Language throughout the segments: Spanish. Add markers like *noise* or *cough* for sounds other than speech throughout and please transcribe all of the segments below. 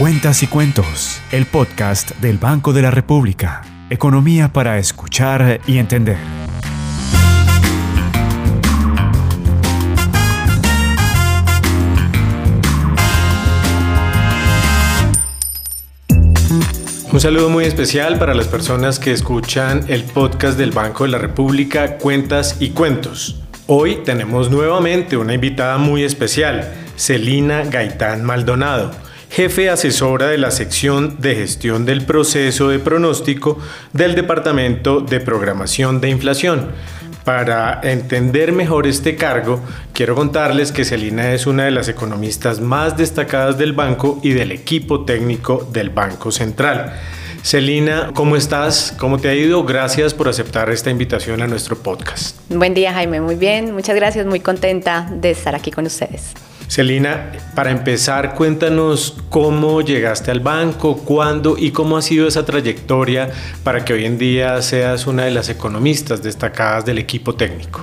Cuentas y Cuentos, el podcast del Banco de la República. Economía para escuchar y entender. Un saludo muy especial para las personas que escuchan el podcast del Banco de la República, Cuentas y Cuentos. Hoy tenemos nuevamente una invitada muy especial, Celina Gaitán Maldonado jefe asesora de la sección de gestión del proceso de pronóstico del Departamento de Programación de Inflación. Para entender mejor este cargo, quiero contarles que Celina es una de las economistas más destacadas del banco y del equipo técnico del Banco Central. Celina, ¿cómo estás? ¿Cómo te ha ido? Gracias por aceptar esta invitación a nuestro podcast. Buen día, Jaime. Muy bien. Muchas gracias. Muy contenta de estar aquí con ustedes. Celina, para empezar, cuéntanos cómo llegaste al banco, cuándo y cómo ha sido esa trayectoria para que hoy en día seas una de las economistas destacadas del equipo técnico.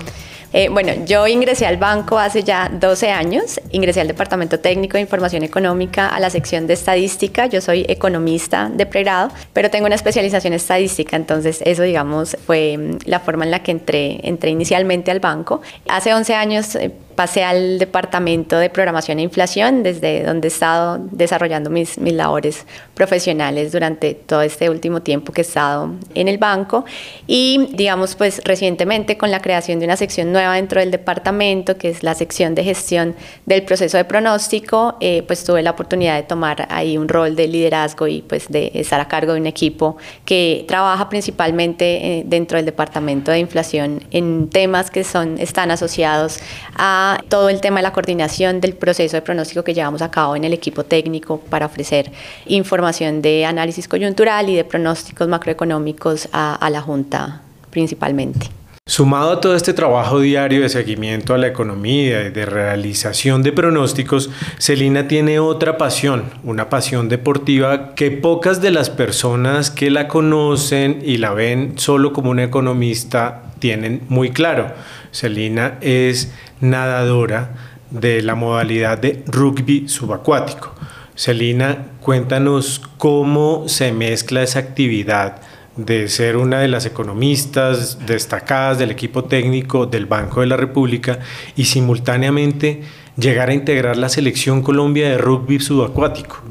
Eh, bueno, yo ingresé al banco hace ya 12 años, ingresé al Departamento Técnico de Información Económica, a la sección de estadística, yo soy economista de pregrado, pero tengo una especialización estadística, entonces eso digamos fue mm, la forma en la que entré, entré inicialmente al banco. Hace 11 años eh, pasé al departamento de programación e inflación, desde donde he estado desarrollando mis, mis labores profesionales durante todo este último tiempo que he estado en el banco. Y digamos, pues recientemente con la creación de una sección nueva dentro del departamento, que es la sección de gestión del proceso de pronóstico, eh, pues tuve la oportunidad de tomar ahí un rol de liderazgo y pues de estar a cargo de un equipo que trabaja principalmente eh, dentro del departamento de inflación en temas que son, están asociados a todo el tema de la coordinación del proceso de pronóstico que llevamos a cabo en el equipo técnico para ofrecer información de análisis coyuntural y de pronósticos macroeconómicos a, la Junta principalmente. Sumado a todo este trabajo diario de seguimiento a la economía y de realización de pronósticos, Celina tiene otra pasión, una pasión deportiva que pocas de las personas que la conocen y la ven solo como una economista tienen muy claro. Celina es nadadora de la modalidad de rugby subacuático. Celina, cuéntanos cómo se mezcla esa actividad de ser una de las economistas destacadas del equipo técnico del Banco de la República y simultáneamente llegar a integrar la selección Colombia de rugby subacuático.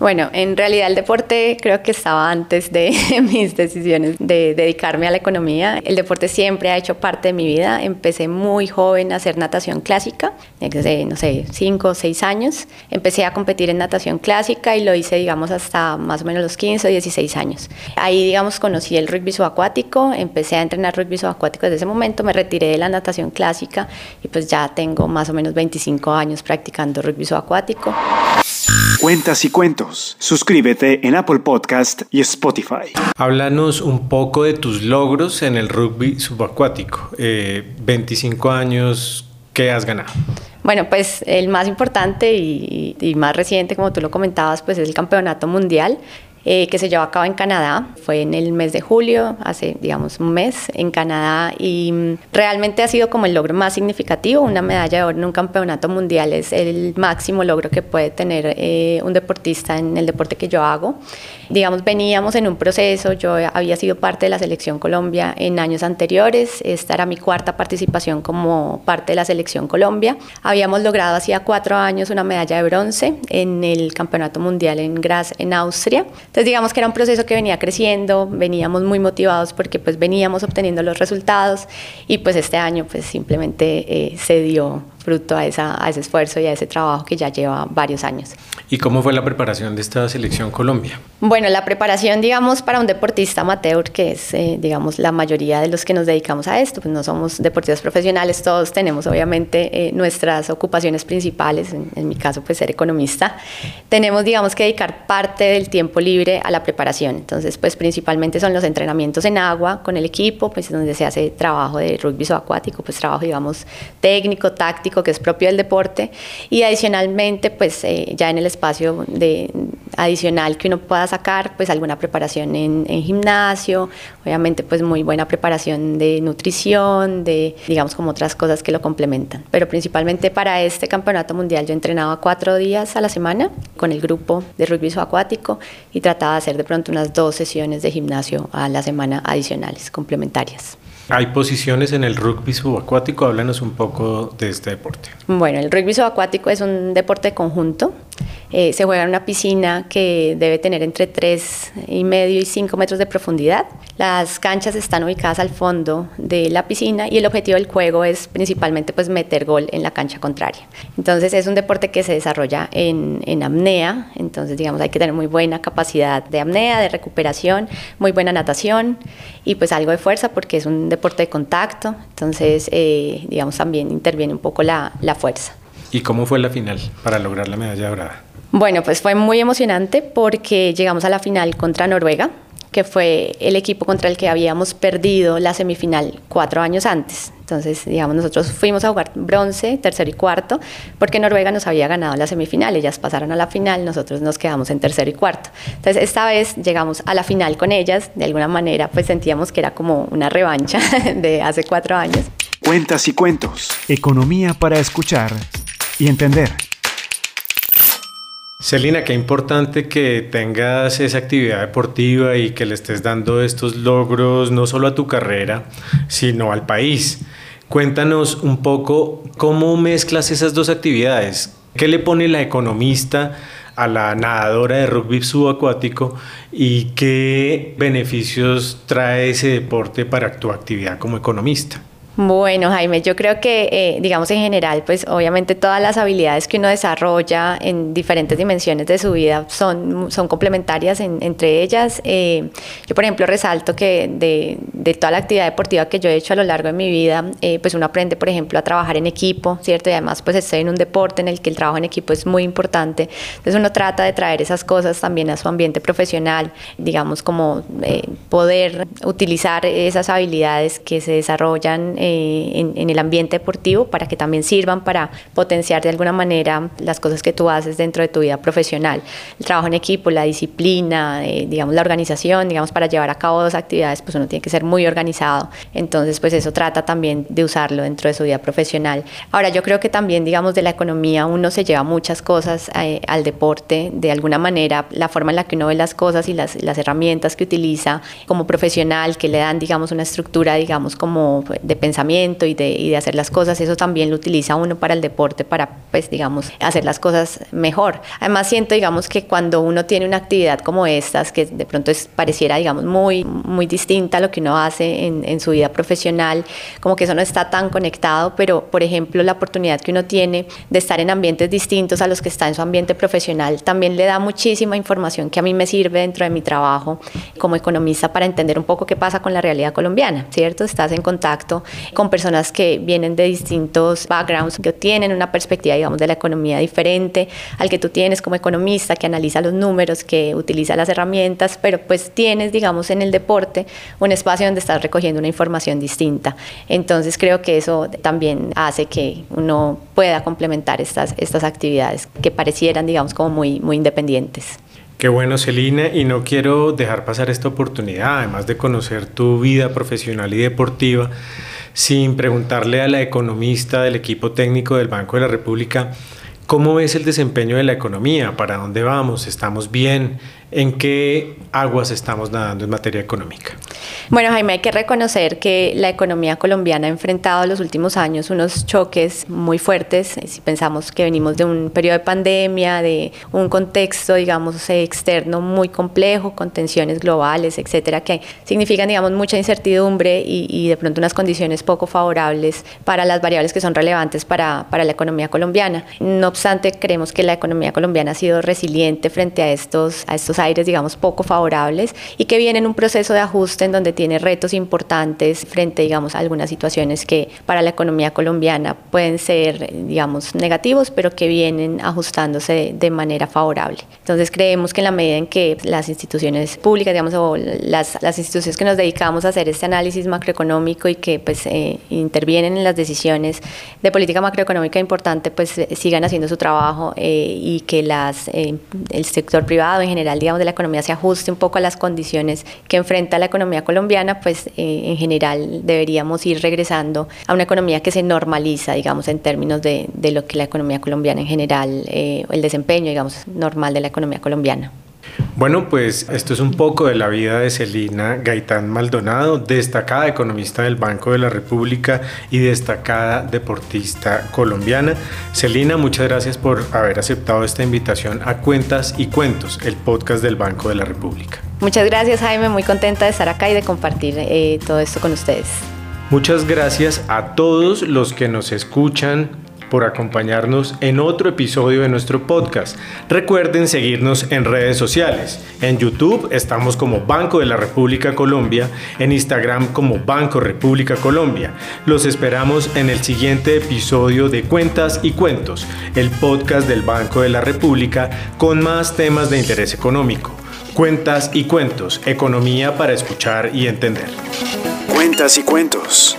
Bueno, en realidad el deporte creo que estaba antes de *laughs* mis decisiones de dedicarme a la economía. El deporte siempre ha hecho parte de mi vida. Empecé muy joven a hacer natación clásica, desde, no sé, 5 o 6 años. Empecé a competir en natación clásica y lo hice, digamos, hasta más o menos los 15 o 16 años. Ahí, digamos, conocí el rugby subacuático, empecé a entrenar rugby subacuático desde ese momento, me retiré de la natación clásica y pues ya tengo más o menos 25 años practicando rugby subacuático. Cuentas y cuentos. Suscríbete en Apple Podcast y Spotify. Háblanos un poco de tus logros en el rugby subacuático. 25 eh, años, ¿qué has ganado? Bueno, pues el más importante y, y, más reciente, como tú lo comentabas, pues es el campeonato mundial. Eh, que se llevó a cabo en Canadá. Fue en el mes de julio, hace, digamos, un mes en Canadá y mm, realmente ha sido como el logro más significativo. Una medalla de oro en un campeonato mundial es el máximo logro que puede tener eh, un deportista en el deporte que yo hago. Digamos, veníamos en un proceso, yo había sido parte de la selección Colombia en años anteriores, esta era mi cuarta participación como parte de la selección Colombia. Habíamos logrado hacía cuatro años una medalla de bronce en el Campeonato Mundial en Graz, en Austria. Entonces digamos que era un proceso que venía creciendo, veníamos muy motivados porque pues veníamos obteniendo los resultados y pues este año pues simplemente eh, se dio fruto a, esa, a ese esfuerzo y a ese trabajo que ya lleva varios años. ¿Y cómo fue la preparación de esta selección Colombia? Bueno, la preparación, digamos, para un deportista amateur, que es, eh, digamos, la mayoría de los que nos dedicamos a esto, pues no somos deportistas profesionales, todos tenemos obviamente eh, nuestras ocupaciones principales, en, mi caso, pues ser economista. Tenemos, digamos, que dedicar parte del tiempo libre a la preparación. Entonces, pues principalmente son los entrenamientos en agua con el equipo, pues donde se hace trabajo de rugby acuático, pues trabajo, digamos, técnico, táctico, que es propio del deporte. Y adicionalmente, pues eh, ya en el espacio de, adicional que uno pueda sacar, pues alguna preparación en, en, gimnasio, obviamente pues muy buena preparación de nutrición, de digamos como otras cosas que lo complementan. Pero principalmente para este campeonato mundial yo entrenaba cuatro días a la semana con el grupo de rugby subacuático y trataba de hacer de pronto unas dos sesiones de gimnasio a la semana adicionales, complementarias. Hay posiciones en el rugby subacuático, háblanos un poco de este deporte. Bueno, el rugby subacuático es un deporte conjunto. Eh, se juega en una piscina que debe tener entre 3 y medio y 5 metros de profundidad. Las canchas están ubicadas al fondo de la piscina y el objetivo del juego es principalmente pues, meter gol en la cancha contraria. Entonces es un deporte que se desarrolla en, en apnea, entonces digamos hay que tener muy buena capacidad de apnea, de recuperación, muy buena natación y pues algo de fuerza porque es un deporte de contacto, entonces eh, digamos también interviene un poco la, la fuerza. ¿Y cómo fue la final para lograr la medalla dorada? Bueno, pues fue muy emocionante porque llegamos a la final contra Noruega, que fue el equipo contra el que habíamos perdido la semifinal cuatro años antes. Entonces, digamos, nosotros fuimos a jugar bronce, tercero y cuarto, porque Noruega nos había ganado la semifinal, ellas pasaron a la final, nosotros nos quedamos en tercero y cuarto. Entonces, esta vez llegamos a la final con ellas, de alguna manera, pues sentíamos que era como una revancha *laughs* de hace cuatro años. Cuentas y cuentos. Economía para escuchar y entender. Celina, qué importante que tengas esa actividad deportiva y que le estés dando estos logros no solo a tu carrera, sino al país. Cuéntanos un poco cómo mezclas esas dos actividades. ¿Qué le pone la economista a la nadadora de rugby subacuático y qué beneficios trae ese deporte para tu actividad como economista? Bueno, Jaime, yo creo que, eh, digamos en general, pues obviamente todas las habilidades que uno desarrolla en diferentes dimensiones de su vida son, son complementarias entre ellas. Eh, yo, por ejemplo, resalto que de, de, toda la actividad deportiva que yo he hecho a lo largo de mi vida, eh, pues uno aprende, por ejemplo, a trabajar en equipo, ¿cierto? Y además, pues estoy en un deporte en el que el trabajo en equipo es muy importante. Entonces uno trata de traer esas cosas también a su ambiente profesional, digamos, como poder utilizar esas habilidades que se desarrollan eh, en, el ambiente deportivo para que también sirvan para potenciar de alguna manera las cosas que tú haces dentro de tu vida profesional. El trabajo en equipo, la disciplina, eh, digamos la organización, digamos para llevar a cabo dos actividades, pues uno tiene que ser muy organizado. Entonces, pues eso trata también de usarlo dentro de su vida profesional. Ahora, yo creo que también, digamos, de la economía uno se lleva muchas cosas eh, al deporte, de alguna manera, la forma en la que uno ve las cosas y las, las herramientas que utiliza como profesional, que le dan, digamos, una estructura, digamos, como de pensamiento y de, y de hacer las cosas, eso también lo utiliza uno para el deporte, para, pues, digamos, hacer las cosas mejor. Además, siento, digamos, que cuando uno tiene una actividad como estas, que de pronto es, pareciera, digamos, muy, muy distinta a lo que uno hace en, en su vida profesional, como que eso no está tan conectado, pero, por ejemplo, la oportunidad que uno tiene de estar en ambientes distintos a los que está en su ambiente profesional, también le da muchísima información que a mí me sirve dentro de mi trabajo como economista para entender un poco qué pasa con la realidad colombiana, ¿cierto? Estás en contacto con personas que vienen de distintos backgrounds, que tienen una perspectiva, digamos, de la economía diferente al que tú tienes como economista, que analiza los números, que utiliza las herramientas, pero pues tienes, digamos, en el deporte un espacio donde estás recogiendo una información distinta. Entonces creo que eso también hace que uno pueda complementar estas, estas actividades que parecieran, digamos, como muy, muy independientes. Qué bueno, Celina, y no quiero dejar pasar esta oportunidad, además de conocer tu vida profesional y deportiva, sin preguntarle a la economista del equipo técnico del Banco de la República cómo es el desempeño de la economía, para dónde vamos, estamos bien, en qué aguas estamos nadando en materia económica. Bueno, Jaime, hay que reconocer que la economía colombiana ha enfrentado en los últimos años unos choques muy fuertes. Si pensamos que venimos de un periodo de pandemia, de un contexto, digamos, externo muy complejo, con tensiones globales, etcétera, que significan, digamos, mucha incertidumbre y, y de pronto unas condiciones poco favorables para las variables que son relevantes para, para la economía colombiana. No obstante, creemos que la economía colombiana ha sido resiliente frente a estos, a estos aires, digamos, poco favorables y que viene en un proceso de ajuste en donde tiene retos importantes frente, digamos, a algunas situaciones que para la economía colombiana pueden ser, digamos, negativos, pero que vienen ajustándose de manera favorable. Entonces creemos que en la medida en que las instituciones públicas, digamos, o las, las instituciones que nos dedicamos a hacer este análisis macroeconómico y que pues eh, intervienen en las decisiones de política macroeconómica importante, pues eh, sigan haciendo su trabajo eh, y que las, eh, el sector privado en general, digamos, de la economía se ajuste un poco a las condiciones que enfrenta la economía colombiana, pues en general deberíamos ir regresando a una economía que se normaliza, digamos, en términos de, lo que la economía colombiana en general, el desempeño, digamos, normal de la economía colombiana. Bueno, pues esto es un poco de la vida de Celina Gaitán Maldonado, destacada economista del Banco de la República y destacada deportista colombiana. Celina, muchas gracias por haber aceptado esta invitación a Cuentas y Cuentos, el podcast del Banco de la República. Muchas gracias Jaime, muy contenta de estar acá y de compartir eh, todo esto con ustedes. Muchas gracias a todos los que nos escuchan, por acompañarnos en otro episodio de nuestro podcast. Recuerden seguirnos en redes sociales. En YouTube estamos como Banco de la República Colombia, en Instagram como Banco República Colombia. Los esperamos en el siguiente episodio de Cuentas y Cuentos, el podcast del Banco de la República con más temas de interés económico. Cuentas y Cuentos, economía para escuchar y entender. Cuentas y Cuentos.